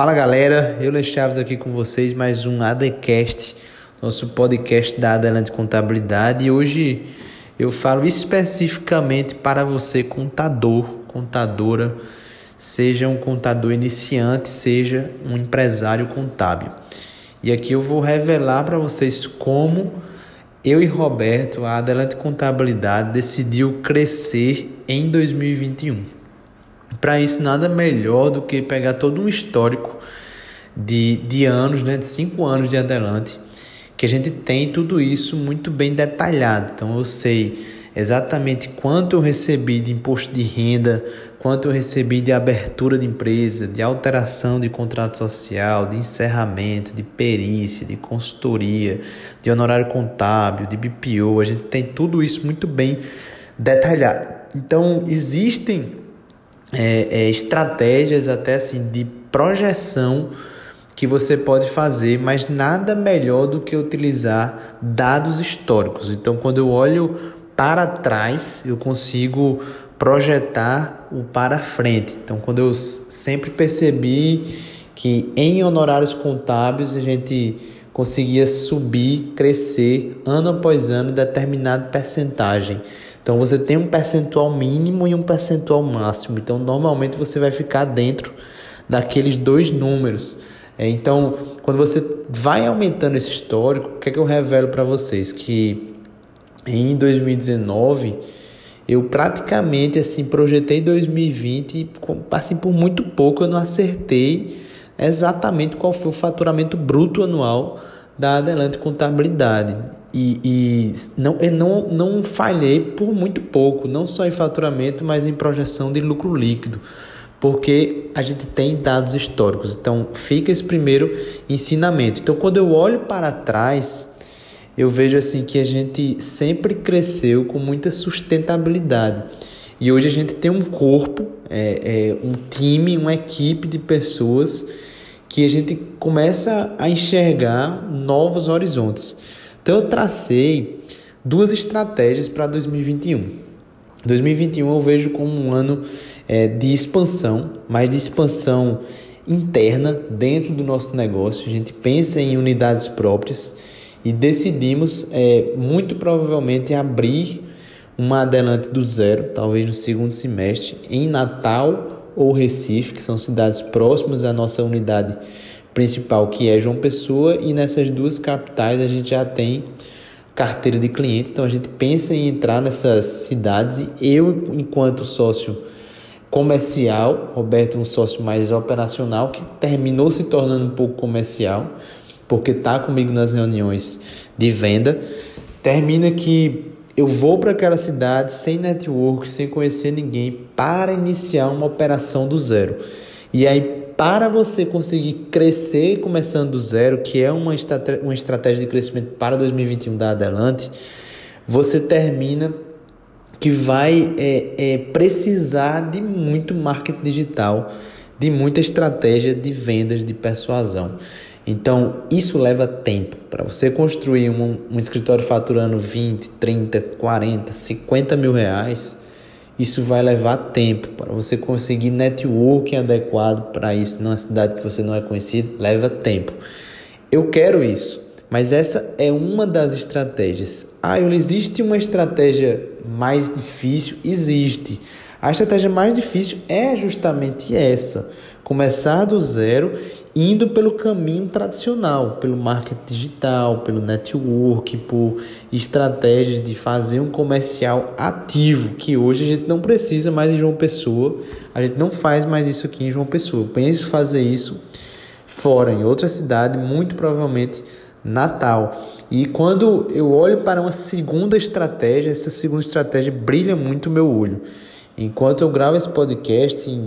Fala galera, eu Chaves aqui com vocês, mais um ADCast, nosso podcast da Adelante Contabilidade. E hoje eu falo especificamente para você, contador, contadora, seja um contador iniciante, seja um empresário contábil. E aqui eu vou revelar para vocês como eu e Roberto, a Adelante Contabilidade, decidiu crescer em 2021. Para isso, nada melhor do que pegar todo um histórico de, de anos, né, de cinco anos de adelante, que a gente tem tudo isso muito bem detalhado. Então, eu sei exatamente quanto eu recebi de imposto de renda, quanto eu recebi de abertura de empresa, de alteração de contrato social, de encerramento, de perícia, de consultoria, de honorário contábil, de BPO. A gente tem tudo isso muito bem detalhado. Então, existem é, é, estratégias até assim de projeção que você pode fazer, mas nada melhor do que utilizar dados históricos. Então, quando eu olho para trás, eu consigo projetar o para frente. Então, quando eu sempre percebi que em honorários contábeis a gente conseguia subir, crescer ano após ano determinada percentagem. Então você tem um percentual mínimo e um percentual máximo. Então normalmente você vai ficar dentro daqueles dois números. É, então, quando você vai aumentando esse histórico, o que é que eu revelo para vocês? Que em 2019 eu praticamente assim projetei 2020 e assim por muito pouco eu não acertei exatamente qual foi o faturamento bruto anual da Adelante Contabilidade. E, e não, eu não, não falhei por muito pouco, não só em faturamento, mas em projeção de lucro líquido, porque a gente tem dados históricos. Então, fica esse primeiro ensinamento. Então, quando eu olho para trás, eu vejo assim que a gente sempre cresceu com muita sustentabilidade. E hoje a gente tem um corpo, é, é, um time, uma equipe de pessoas que a gente começa a enxergar novos horizontes. Então eu tracei duas estratégias para 2021. 2021 eu vejo como um ano é, de expansão, mas de expansão interna dentro do nosso negócio. A gente pensa em unidades próprias e decidimos é, muito provavelmente abrir uma adelante do zero, talvez no segundo semestre, em Natal ou Recife, que são cidades próximas à nossa unidade principal, que é João Pessoa, e nessas duas capitais a gente já tem carteira de cliente, então a gente pensa em entrar nessas cidades. Eu, enquanto sócio comercial, Roberto, um sócio mais operacional, que terminou se tornando um pouco comercial, porque está comigo nas reuniões de venda, termina que eu vou para aquela cidade sem network, sem conhecer ninguém, para iniciar uma operação do zero. E aí, para você conseguir crescer começando do zero, que é uma, estratégia, uma estratégia de crescimento para 2021 da Adelante, você termina que vai é, é, precisar de muito marketing digital, de muita estratégia de vendas, de persuasão. Então, isso leva tempo. Para você construir um, um, escritório faturando 20, 30, 40, 50 mil reais, isso vai levar tempo. Para você conseguir networking adequado para isso numa cidade que você não é conhecido, leva tempo. Eu quero isso, mas essa é uma das estratégias. Ah, existe uma estratégia mais difícil? Existe. A estratégia mais difícil é justamente essa: começar do zero indo pelo caminho tradicional, pelo marketing digital, pelo network, por estratégias de fazer um comercial ativo, que hoje a gente não precisa mais em João Pessoa, a gente não faz mais isso aqui em João Pessoa. Pense fazer isso fora, em outra cidade, muito provavelmente Natal. E quando eu olho para uma segunda estratégia, essa segunda estratégia brilha muito o meu olho. Enquanto eu gravo esse podcast,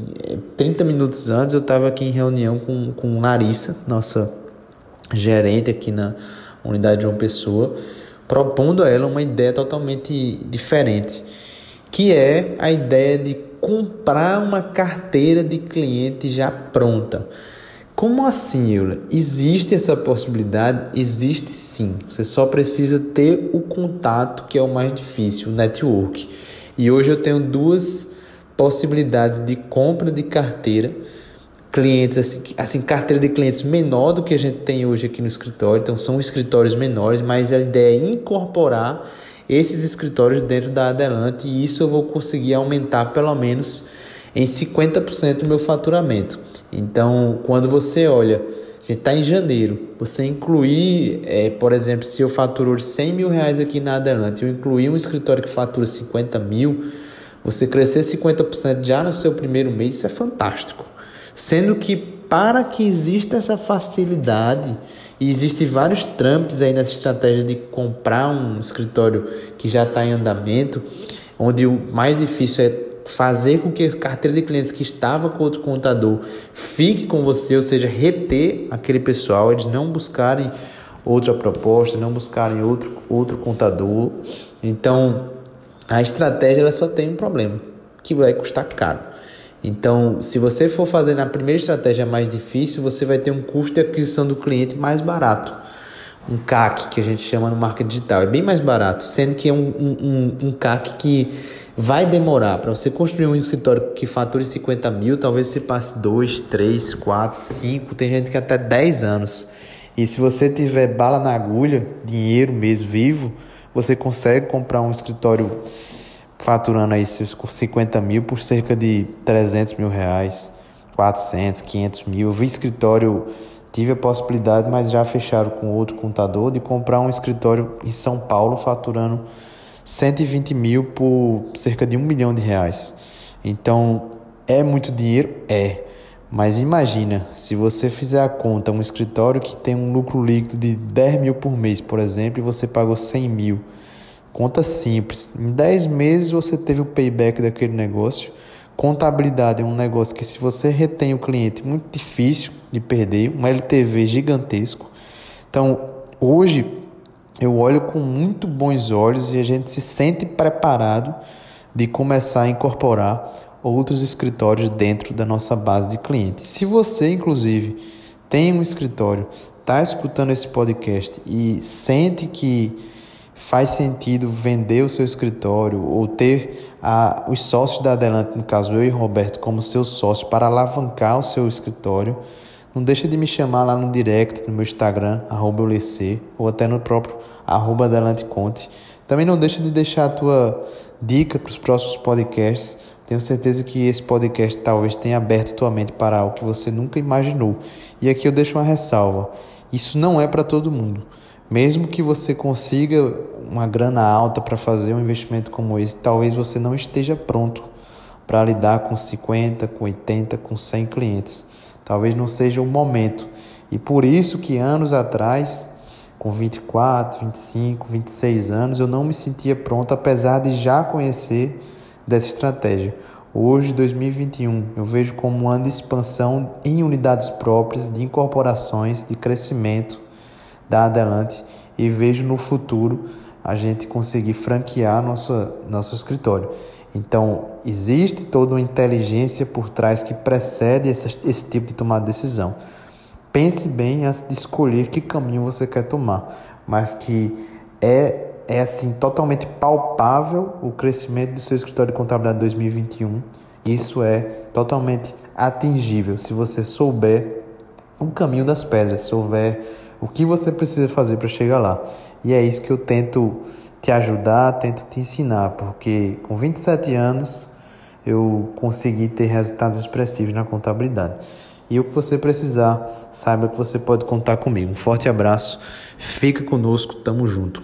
30 eh, minutos antes eu estava aqui em reunião com, com Larissa, nossa gerente aqui na unidade de uma pessoa, propondo a ela uma ideia totalmente diferente, que é a ideia de comprar uma carteira de cliente já pronta. Como assim, Eula? Existe essa possibilidade? Existe sim. Você só precisa ter o contato, que é o mais difícil, o network. E hoje eu tenho duas possibilidades de compra de carteira clientes, assim, assim, carteira de clientes menor do que a gente tem hoje aqui no escritório. Então, são escritórios menores, mas a ideia é incorporar esses escritórios dentro da Adelante e isso eu vou conseguir aumentar pelo menos em 50% o meu faturamento. Então, quando você olha, a gente está em janeiro, você incluir, é, por exemplo, se eu faturo 100 mil reais aqui na Adelante, eu incluir um escritório que fatura 50 mil, você crescer 50% já no seu primeiro mês, isso é fantástico. Sendo que para que exista essa facilidade, e existem vários trâmites aí nessa estratégia de comprar um escritório que já está em andamento, onde o mais difícil é fazer com que a carteira de clientes que estava com outro contador fique com você, ou seja, reter aquele pessoal, eles não buscarem outra proposta, não buscarem outro, outro contador. Então, a estratégia ela só tem um problema, que vai custar caro. Então, se você for fazer na primeira estratégia mais difícil, você vai ter um custo de aquisição do cliente mais barato. Um CAC, que a gente chama no marketing digital, é bem mais barato, sendo que é um, um, um CAC que vai demorar. Para você construir um escritório que fature 50 mil, talvez você passe 2, 3, 4, 5, tem gente que até 10 anos. E se você tiver bala na agulha, dinheiro mesmo vivo, você consegue comprar um escritório faturando aí seus 50 mil por cerca de 300 mil reais, 400, 500 mil. Eu vi escritório, tive a possibilidade, mas já fecharam com outro contador, de comprar um escritório em São Paulo faturando 120 mil por cerca de um milhão de reais. Então, é muito dinheiro? É. Mas imagina, se você fizer a conta, um escritório que tem um lucro líquido de 10 mil por mês, por exemplo, e você pagou 100 mil Conta simples. Em 10 meses você teve o payback daquele negócio. Contabilidade é um negócio que, se você retém o cliente, muito difícil de perder, um LTV gigantesco. Então, hoje eu olho com muito bons olhos e a gente se sente preparado de começar a incorporar outros escritórios dentro da nossa base de clientes. Se você, inclusive, tem um escritório, está escutando esse podcast e sente que faz sentido vender o seu escritório ou ter a, os sócios da Adelante, no caso eu e Roberto, como seu sócio para alavancar o seu escritório, não deixa de me chamar lá no direct, no meu Instagram, arroba ou até no próprio arroba Conte. Também não deixa de deixar a tua dica para os próximos podcasts. Tenho certeza que esse podcast talvez tenha aberto tua mente para algo que você nunca imaginou. E aqui eu deixo uma ressalva. Isso não é para todo mundo. Mesmo que você consiga uma grana alta para fazer um investimento como esse, talvez você não esteja pronto para lidar com 50, com 80, com 100 clientes. Talvez não seja o momento. E por isso que anos atrás, com 24, 25, 26 anos, eu não me sentia pronto, apesar de já conhecer dessa estratégia. Hoje, 2021, eu vejo como um ano de expansão em unidades próprias, de incorporações, de crescimento da Adelante e vejo no futuro a gente conseguir franquear nossa, nosso escritório. Então, existe toda uma inteligência por trás que precede esse, esse tipo de tomar de decisão. Pense bem antes de escolher que caminho você quer tomar, mas que é, é assim totalmente palpável o crescimento do seu escritório de contabilidade 2021. Isso é totalmente atingível se você souber o caminho das pedras, souber o que você precisa fazer para chegar lá. E é isso que eu tento te ajudar, tento te ensinar, porque com 27 anos eu consegui ter resultados expressivos na contabilidade. E o que você precisar, saiba que você pode contar comigo. Um forte abraço, fica conosco, tamo junto.